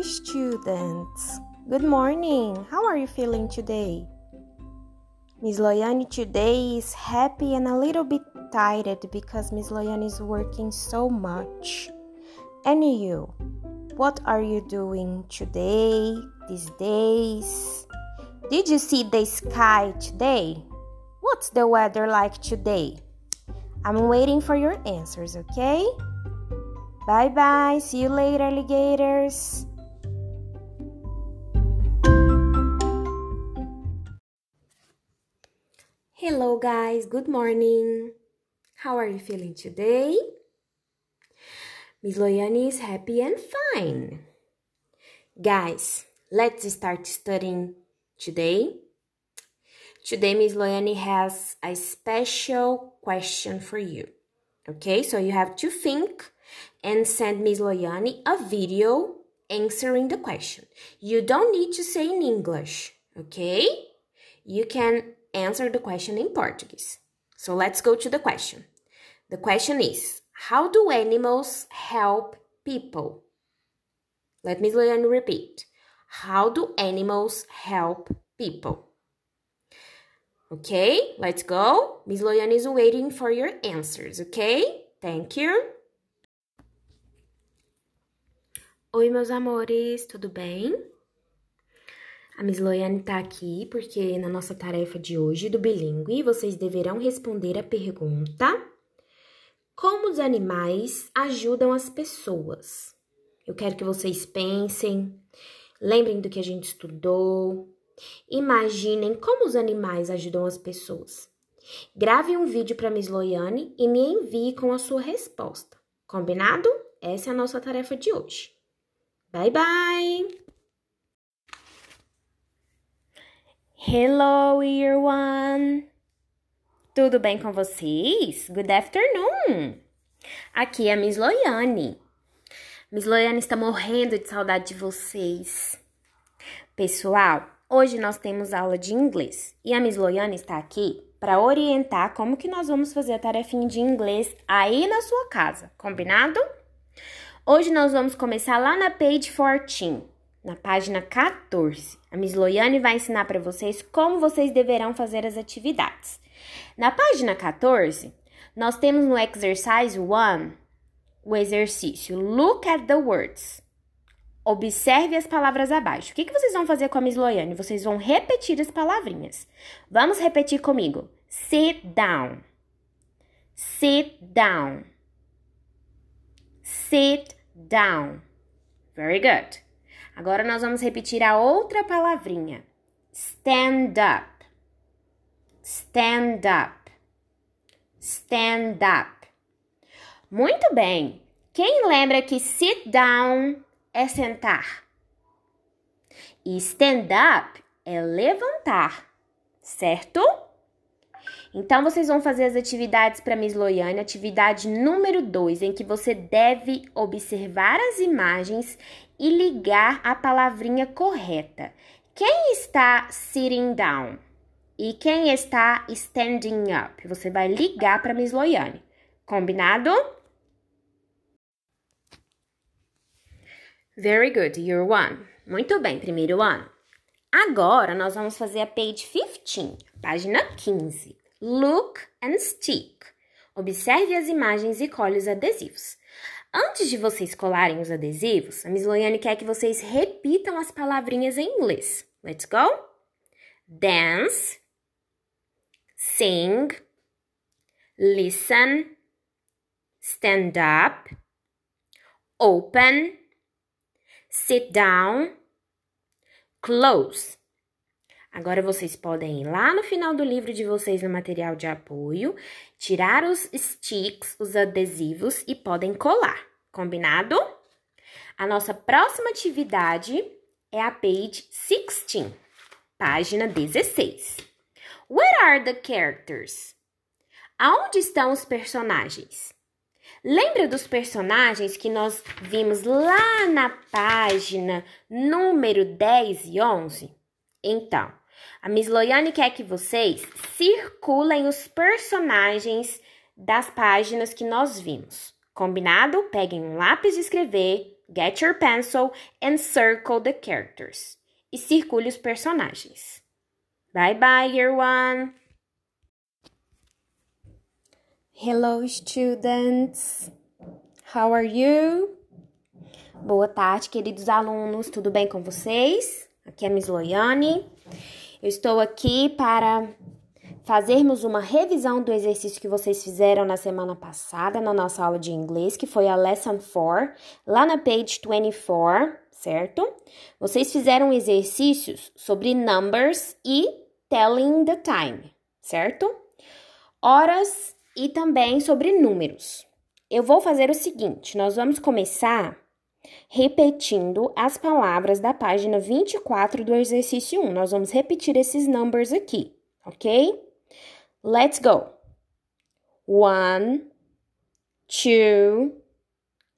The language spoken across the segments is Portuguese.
Students. Good morning. How are you feeling today? Miss Loyani today is happy and a little bit tired because Miss Loyani is working so much. And you, what are you doing today, these days? Did you see the sky today? What's the weather like today? I'm waiting for your answers, okay? Bye bye. See you later, alligators. Hello, guys. Good morning. How are you feeling today? Miss Loyani is happy and fine. Guys, let's start studying today. Today, Miss Loyani has a special question for you. Okay, so you have to think and send Miss Loyani a video answering the question. You don't need to say in English, okay? You can answer the question in Portuguese. So let's go to the question. The question is How do animals help people? Let Miss Loyani repeat. How do animals help people? Okay, let's go. Miss Loyani is waiting for your answers, okay? Thank you. Oi, meus amores, tudo bem? A Miss Loiane tá aqui porque na nossa tarefa de hoje do bilíngue vocês deverão responder a pergunta: Como os animais ajudam as pessoas? Eu quero que vocês pensem, lembrem do que a gente estudou, imaginem como os animais ajudam as pessoas. Grave um vídeo para Miss Loiane e me envie com a sua resposta. Combinado? Essa é a nossa tarefa de hoje. Bye bye! Hello, year one! Tudo bem com vocês? Good afternoon! Aqui é a Miss Loiane. Miss Loiane está morrendo de saudade de vocês. Pessoal, hoje nós temos aula de inglês e a Miss Loiane está aqui para orientar como que nós vamos fazer a tarefinha de inglês aí na sua casa, combinado? Hoje nós vamos começar lá na page 14, na página 14. A Miss Loiane vai ensinar para vocês como vocês deverão fazer as atividades. Na página 14, nós temos no exercise 1 o exercício Look at the words. Observe as palavras abaixo. O que, que vocês vão fazer com a Miss Loiane? Vocês vão repetir as palavrinhas. Vamos repetir comigo. Sit down. Sit down sit down. Very good. Agora nós vamos repetir a outra palavrinha. Stand up. Stand up. Stand up. Muito bem. Quem lembra que sit down é sentar? E stand up é levantar, certo? Então, vocês vão fazer as atividades para Miss Loiane, atividade número 2, em que você deve observar as imagens e ligar a palavrinha correta. Quem está sitting down? E quem está standing up? Você vai ligar para Miss Loiane. Combinado? Very good, you're one. Muito bem, primeiro ano. Agora nós vamos fazer a page 15, página 15. Look and stick. Observe as imagens e colhe os adesivos. Antes de vocês colarem os adesivos, a Miss Loiane quer que vocês repitam as palavrinhas em inglês. Let's go! Dance, sing, listen, stand up, open, sit down, close. Agora vocês podem ir lá no final do livro de vocês no material de apoio, tirar os sticks, os adesivos e podem colar. Combinado? A nossa próxima atividade é a page 16, página 16. Where are the characters? Aonde estão os personagens? Lembra dos personagens que nós vimos lá na página número 10 e 11? Então, a Miss Loiane quer que vocês circulem os personagens das páginas que nós vimos. Combinado? Peguem um lápis de escrever, Get your pencil and circle the characters. E circule os personagens. Bye bye, year one. Hello, students. How are you? Boa tarde, queridos alunos. Tudo bem com vocês? Aqui é a Miss Loiane. Eu estou aqui para fazermos uma revisão do exercício que vocês fizeram na semana passada na nossa aula de inglês, que foi a Lesson 4, lá na page 24, certo? Vocês fizeram exercícios sobre numbers e telling the time, certo? Horas e também sobre números. Eu vou fazer o seguinte, nós vamos começar repetindo as palavras da página 24 do exercício 1. Nós vamos repetir esses numbers aqui, ok? Let's go. One, two,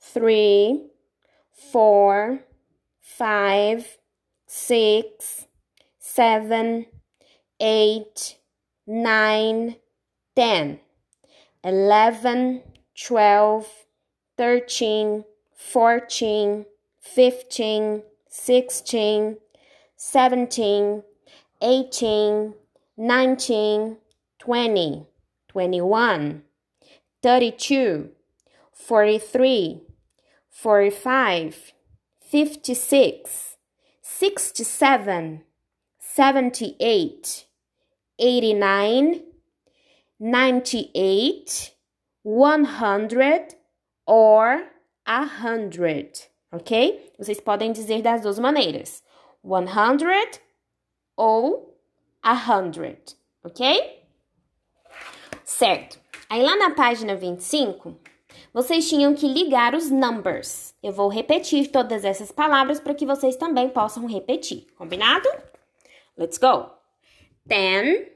three, four, five, six, seven, eight, nine, ten, eleven, twelve, thirteen, fourteen, fifteen, sixteen, seventeen, eighteen, nineteen. 20, 21, 32, 43, 45, 56, 67, 78, 89, 98, 100 or 100, ok? Vocês podem dizer das duas maneiras, 100 ou 100, ok? Certo. Aí lá na página 25, vocês tinham que ligar os numbers. Eu vou repetir todas essas palavras para que vocês também possam repetir. Combinado? Let's go. Ten,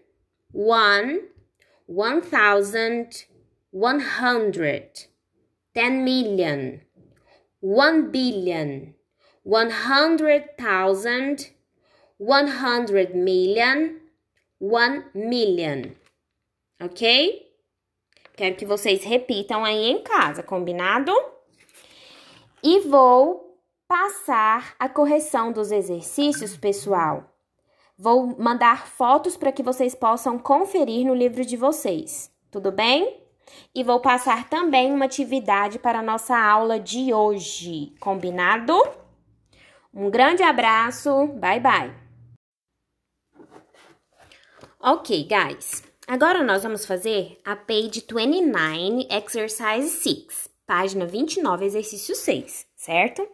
one, one thousand, one hundred, ten million, one billion, one hundred thousand, one hundred million, one million ok? Quero que vocês repitam aí em casa, combinado? E vou passar a correção dos exercícios, pessoal. Vou mandar fotos para que vocês possam conferir no livro de vocês, tudo bem? E vou passar também uma atividade para a nossa aula de hoje, combinado? Um grande abraço, bye bye! Ok, guys. Agora nós vamos fazer a page 29, exercise 6, página 29, exercício 6, certo?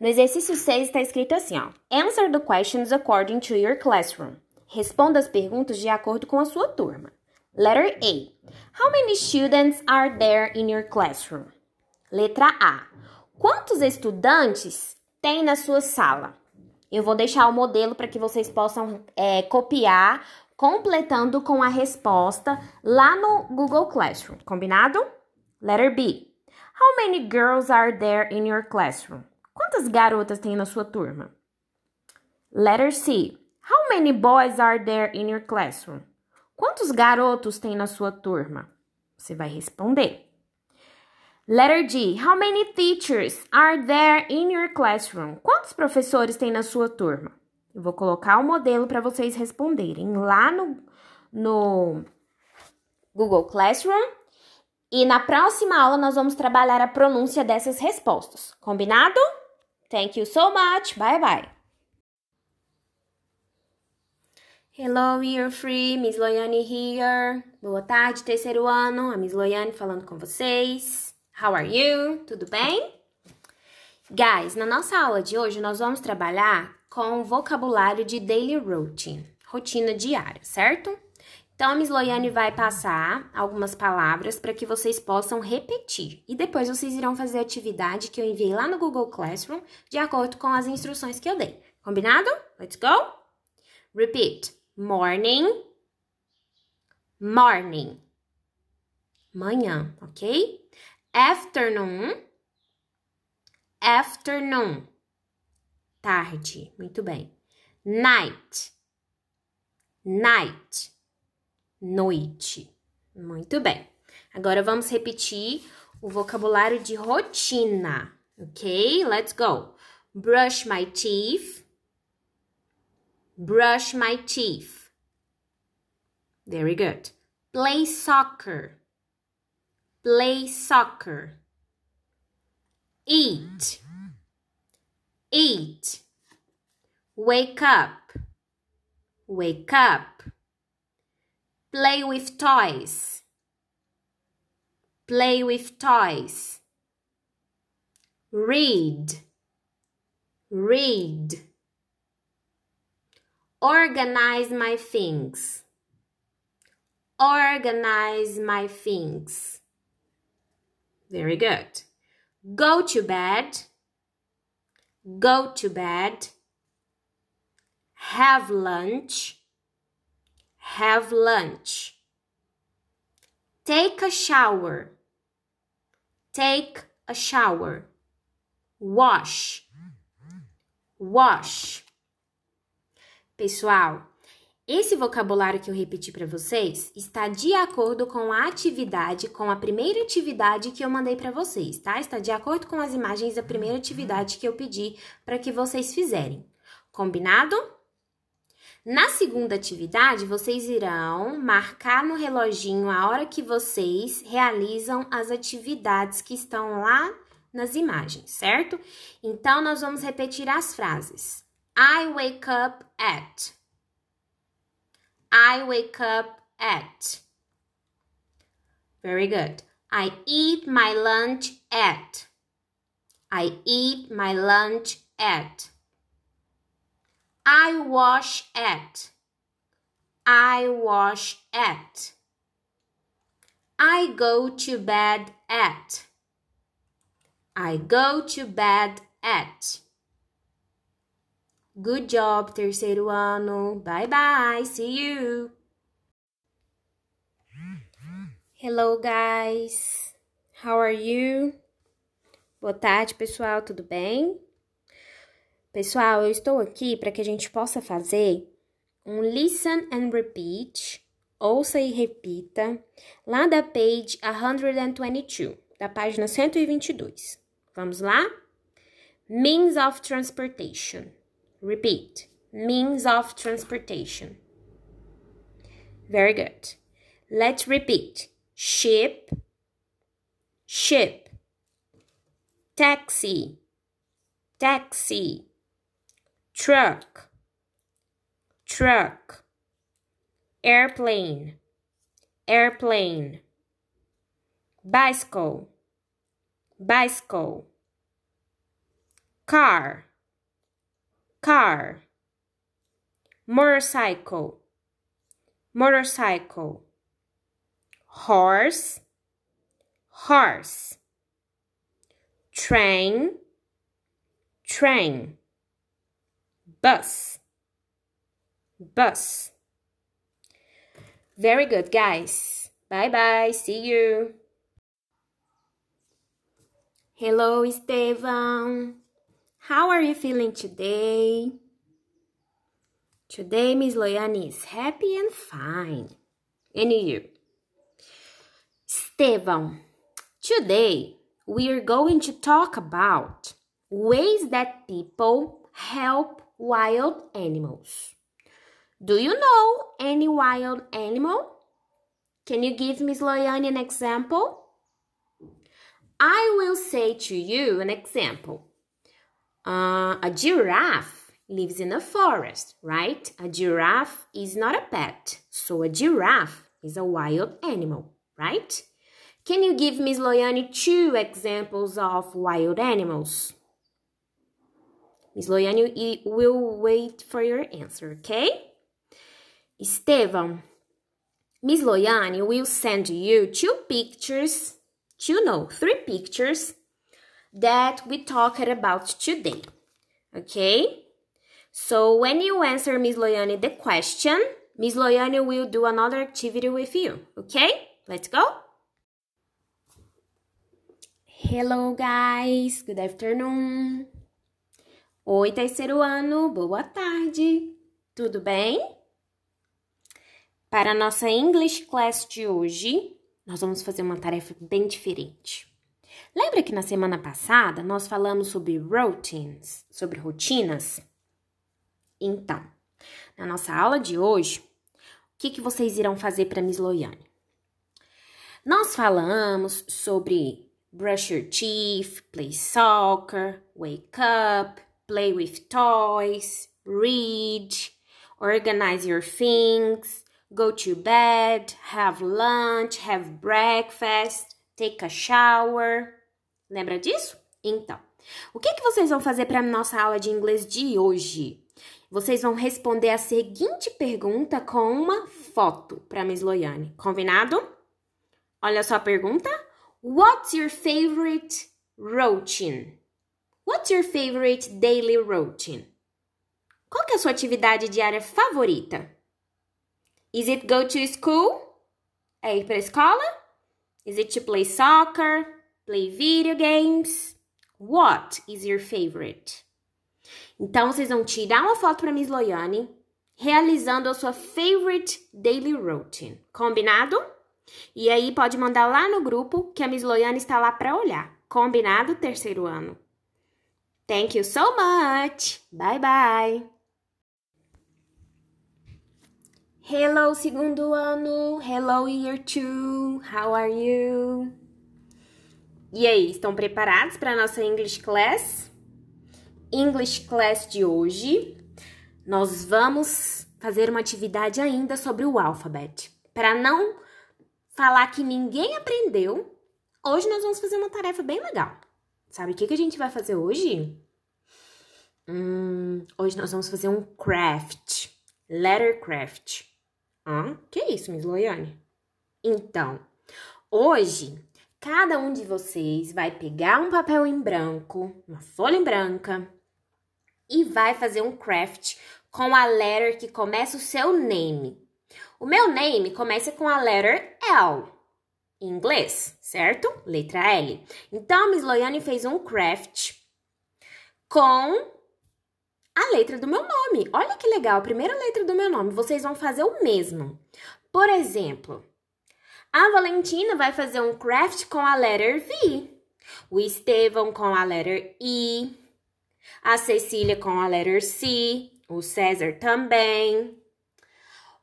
No exercício 6 está escrito assim, ó: Answer the questions according to your classroom. Responda as perguntas de acordo com a sua turma. Letter A. How many students are there in your classroom? Letra A. Quantos estudantes tem na sua sala? Eu vou deixar o modelo para que vocês possam é, copiar completando com a resposta lá no Google Classroom, combinado? Letter B. How many girls are there in your classroom? Quantas garotas tem na sua turma? Letter C. How many boys are there in your classroom? Quantos garotos tem na sua turma? Você vai responder. Letter D. How many teachers are there in your classroom? Quantos professores tem na sua turma? Eu vou colocar o modelo para vocês responderem lá no, no Google Classroom. E na próxima aula nós vamos trabalhar a pronúncia dessas respostas. Combinado? Thank you so much. Bye bye. Hello, Year Free, Miss Loiane here. Boa tarde, terceiro ano. A Miss Loiane falando com vocês. How are you? Tudo bem? Guys, na nossa aula de hoje nós vamos trabalhar com vocabulário de daily routine, rotina diária, certo? Então, a Miss Loiane vai passar algumas palavras para que vocês possam repetir. E depois vocês irão fazer a atividade que eu enviei lá no Google Classroom, de acordo com as instruções que eu dei. Combinado? Let's go! Repeat. Morning. Morning. Manhã, ok? Afternoon. Afternoon tarde. Muito bem. Night. Night. Noite. Muito bem. Agora vamos repetir o vocabulário de rotina. Okay, let's go. Brush my teeth. Brush my teeth. Very good. Play soccer. Play soccer. Eat. Eat. Wake up. Wake up. Play with toys. Play with toys. Read. Read. Organize my things. Organize my things. Very good. Go to bed. Go to bed. Have lunch. Have lunch. Take a shower. Take a shower. Wash. Wash. Pessoal, esse vocabulário que eu repeti para vocês está de acordo com a atividade, com a primeira atividade que eu mandei para vocês, tá? Está de acordo com as imagens da primeira atividade que eu pedi para que vocês fizerem. Combinado? Na segunda atividade, vocês irão marcar no reloginho a hora que vocês realizam as atividades que estão lá nas imagens, certo? Então, nós vamos repetir as frases. I wake up at. I wake up at. Very good. I eat my lunch at. I eat my lunch at. I wash at. I wash at. I go to bed at. I go to bed at. Good job, terceiro ano. Bye bye. See you. Hello, guys. How are you? Boa tarde, pessoal. Tudo bem? Pessoal, eu estou aqui para que a gente possa fazer um listen and repeat, ouça e repita, lá da page 122, da página 122. Vamos lá? Means of transportation. Repeat. Means of transportation. Very good. Let's repeat. Ship, ship. Taxi, taxi. Truck, truck. Airplane, airplane. Bicycle, bicycle car car. Motorcycle. Motorcycle. Horse. Horse. Train. Train. Bus. Bus. Very good guys. Bye bye see you. Hello, Estevam. How are you feeling today? Today, Miss Loyani is happy and fine. And you? Estevam, today we are going to talk about ways that people help wild animals. Do you know any wild animal? Can you give Miss Loyani an example? I will say to you an example. Uh, a giraffe lives in a forest, right? A giraffe is not a pet, so a giraffe is a wild animal, right? Can you give Miss Loyani two examples of wild animals? Miss Loyani will wait for your answer, okay? Estevam, Miss Loyani will send you two pictures two, no, three pictures that we talked about today. Okay? So when you answer Miss Loyani the question, Miss Loyani will do another activity with you. Okay? Let's go. Hello, guys. Good afternoon. Oi, terceiro ano. Boa tarde. Tudo bem? Para a nossa English class de hoje, nós vamos fazer uma tarefa bem diferente. Lembra que na semana passada nós falamos sobre routines, sobre rotinas? Então, na nossa aula de hoje, o que, que vocês irão fazer para Miss Loiane? Nós falamos sobre brush your teeth, play soccer, wake up, play with toys, read, organize your things, go to bed, have lunch, have breakfast, take a shower. Lembra disso? Então, o que, que vocês vão fazer para a nossa aula de inglês de hoje? Vocês vão responder a seguinte pergunta com uma foto para Miss Loiane. Combinado? Olha só a pergunta. What's your favorite routine? What's your favorite daily routine? Qual que é a sua atividade diária favorita? Is it go to school? É ir para a escola? Is it to play soccer? Play video games? What is your favorite? Então, vocês vão tirar uma foto para Miss Loiane, realizando a sua favorite daily routine. Combinado? E aí pode mandar lá no grupo que a Miss Loiane está lá para olhar. Combinado, terceiro ano? Thank you so much. Bye bye. Hello, segundo ano. Hello, year two. How are you? E aí, estão preparados para a nossa English class? English class de hoje, nós vamos fazer uma atividade ainda sobre o alfabeto. Para não falar que ninguém aprendeu, hoje nós vamos fazer uma tarefa bem legal. Sabe o que, que a gente vai fazer hoje? Hum, hoje nós vamos fazer um craft, letter craft. Ah, que isso, Miss Loiane? Então, hoje cada um de vocês vai pegar um papel em branco, uma folha em branca e vai fazer um craft com a letter que começa o seu name. O meu name começa com a letter L, em inglês, certo? Letra L. Então, a Miss Loiane fez um craft com a letra do meu nome. Olha que legal, a primeira letra do meu nome. Vocês vão fazer o mesmo. Por exemplo, a Valentina vai fazer um craft com a letter V. O Estevão com a letter I. A Cecília com a letter C. O César também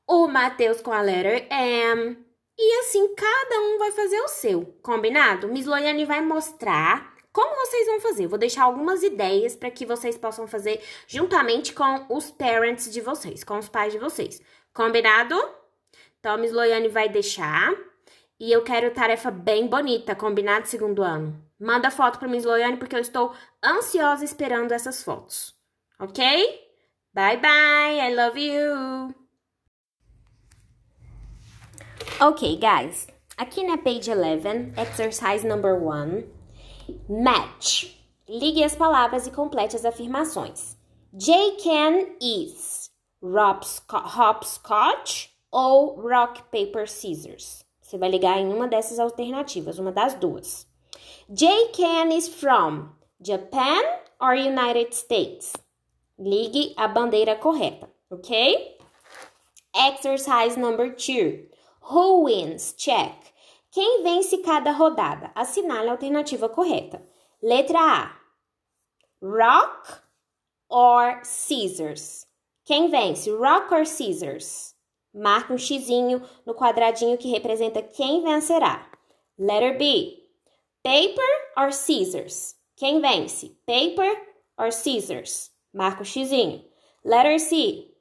o Matheus com a letter M. E assim, cada um vai fazer o seu, combinado? Miss Loiane vai mostrar como vocês vão fazer. Vou deixar algumas ideias para que vocês possam fazer juntamente com os parents de vocês, com os pais de vocês. Combinado? Então, Miss Loiane vai deixar. E eu quero tarefa bem bonita, combinado segundo ano. Manda foto para Miss Loiane porque eu estou ansiosa esperando essas fotos. Ok? Bye bye, I love you. Ok, guys. Aqui na page 11, exercise number 1, match. Ligue as palavras e complete as afirmações. J can is hopscotch ou rock, paper, scissors. Você vai ligar em uma dessas alternativas, uma das duas. J can is from Japan or United States. Ligue a bandeira correta, ok? Exercise number 2. Who wins? Check. Quem vence cada rodada? Assinale a alternativa correta. Letra A. Rock or scissors? Quem vence? Rock or scissors? Marque um xizinho no quadradinho que representa quem vencerá. Letter B. Paper or scissors? Quem vence? Paper or scissors? Marca o xizinho. Letter C.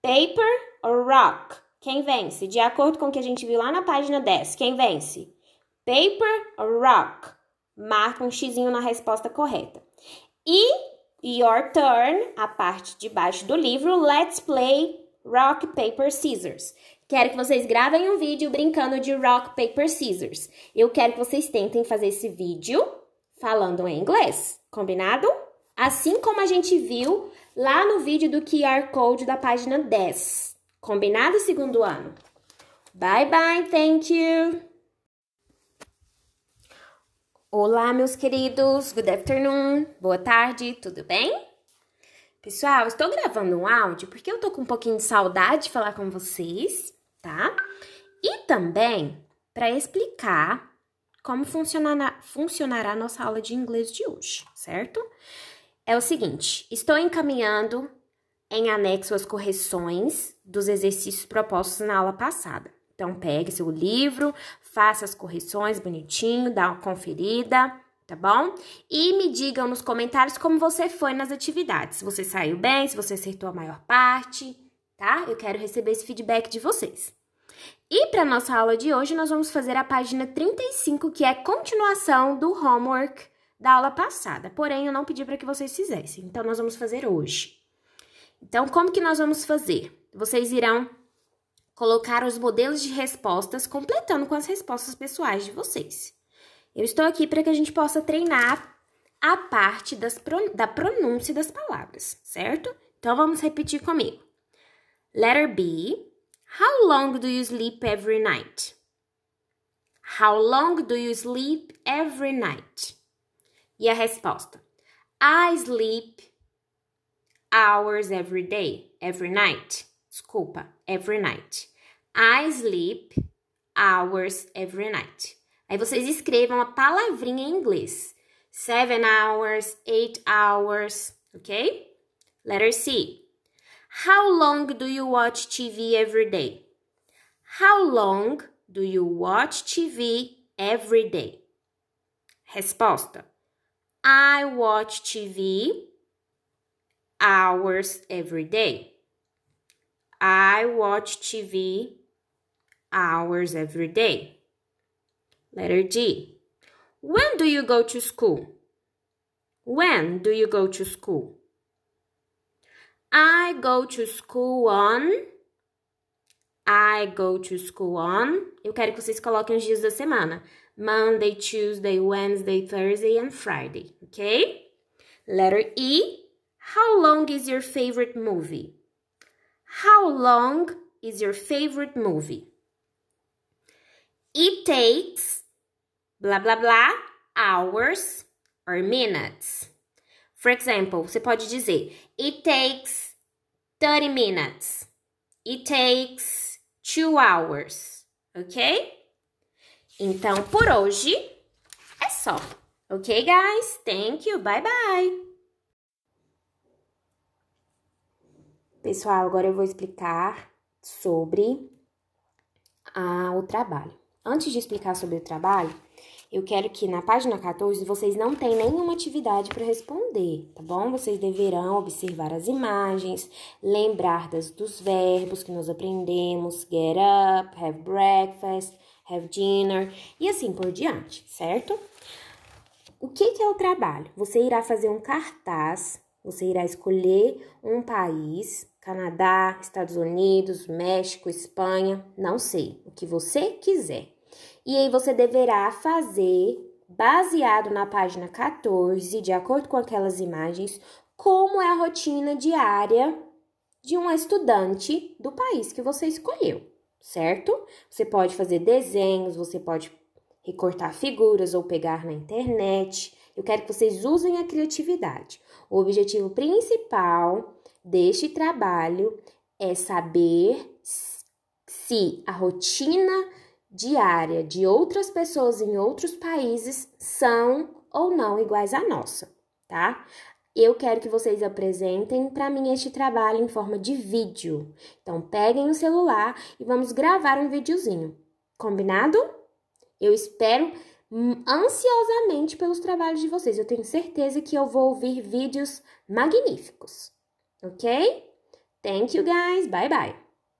Paper or rock? Quem vence? De acordo com o que a gente viu lá na página 10, quem vence? Paper or rock? Marca um xizinho na resposta correta. E your turn, a parte de baixo do livro, let's play rock, paper, scissors. Quero que vocês gravem um vídeo brincando de rock, paper, scissors. Eu quero que vocês tentem fazer esse vídeo falando em inglês, combinado? Assim como a gente viu lá no vídeo do QR Code da página 10. Combinado, segundo ano? Bye, bye, thank you. Olá, meus queridos. Good afternoon. Boa tarde, tudo bem? Pessoal, estou gravando um áudio porque eu tô com um pouquinho de saudade de falar com vocês, tá? E também para explicar como funcionará, funcionará a nossa aula de inglês de hoje, certo? É o seguinte, estou encaminhando em anexo as correções dos exercícios propostos na aula passada. Então, pegue seu livro, faça as correções bonitinho, dá uma conferida, tá bom? E me digam nos comentários como você foi nas atividades. Se você saiu bem, se você acertou a maior parte, tá? Eu quero receber esse feedback de vocês. E para nossa aula de hoje, nós vamos fazer a página 35, que é continuação do homework da aula passada. Porém, eu não pedi para que vocês fizessem, então nós vamos fazer hoje. Então, como que nós vamos fazer? Vocês irão colocar os modelos de respostas completando com as respostas pessoais de vocês. Eu estou aqui para que a gente possa treinar a parte das, da pronúncia das palavras, certo? Então, vamos repetir comigo. Letter B. How long do you sleep every night? How long do you sleep every night? E a resposta: I sleep hours every day, every night. Desculpa, every night. I sleep hours every night. Aí vocês escrevam a palavrinha em inglês. Seven hours, eight hours, ok? Letter C. How long do you watch TV every day? How long do you watch TV every day? Resposta: I watch TV hours every day. I watch TV hours every day. Letter D. When do you go to school? When do you go to school? I go to school on. I go to school on. Eu quero que vocês coloquem os dias da semana: Monday, Tuesday, Wednesday, Thursday, and Friday. Ok? Letter E. How long is your favorite movie? How long is your favorite movie? It takes blah blah blah hours or minutes. For example, você pode dizer It takes 30 minutes. It takes 2 hours. Ok? Então, por hoje é só. Ok, guys? Thank you. Bye, bye. Pessoal, agora eu vou explicar sobre ah, o trabalho. Antes de explicar sobre o trabalho, eu quero que na página 14 vocês não tenham nenhuma atividade para responder, tá bom? Vocês deverão observar as imagens, lembrar das, dos verbos que nós aprendemos, get up, have breakfast, have dinner e assim por diante, certo? O que, que é o trabalho? Você irá fazer um cartaz, você irá escolher um país, Canadá, Estados Unidos, México, Espanha, não sei, o que você quiser. E aí você deverá fazer, baseado na página 14, de acordo com aquelas imagens, como é a rotina diária de um estudante do país que você escolheu, certo? Você pode fazer desenhos, você pode recortar figuras ou pegar na internet. Eu quero que vocês usem a criatividade. O objetivo principal deste trabalho é saber se a rotina diária de outras pessoas em outros países são ou não iguais à nossa, tá? Eu quero que vocês apresentem para mim este trabalho em forma de vídeo. Então, peguem o celular e vamos gravar um videozinho. Combinado? Eu espero ansiosamente pelos trabalhos de vocês. Eu tenho certeza que eu vou ouvir vídeos magníficos. Ok? Thank you guys. Bye bye.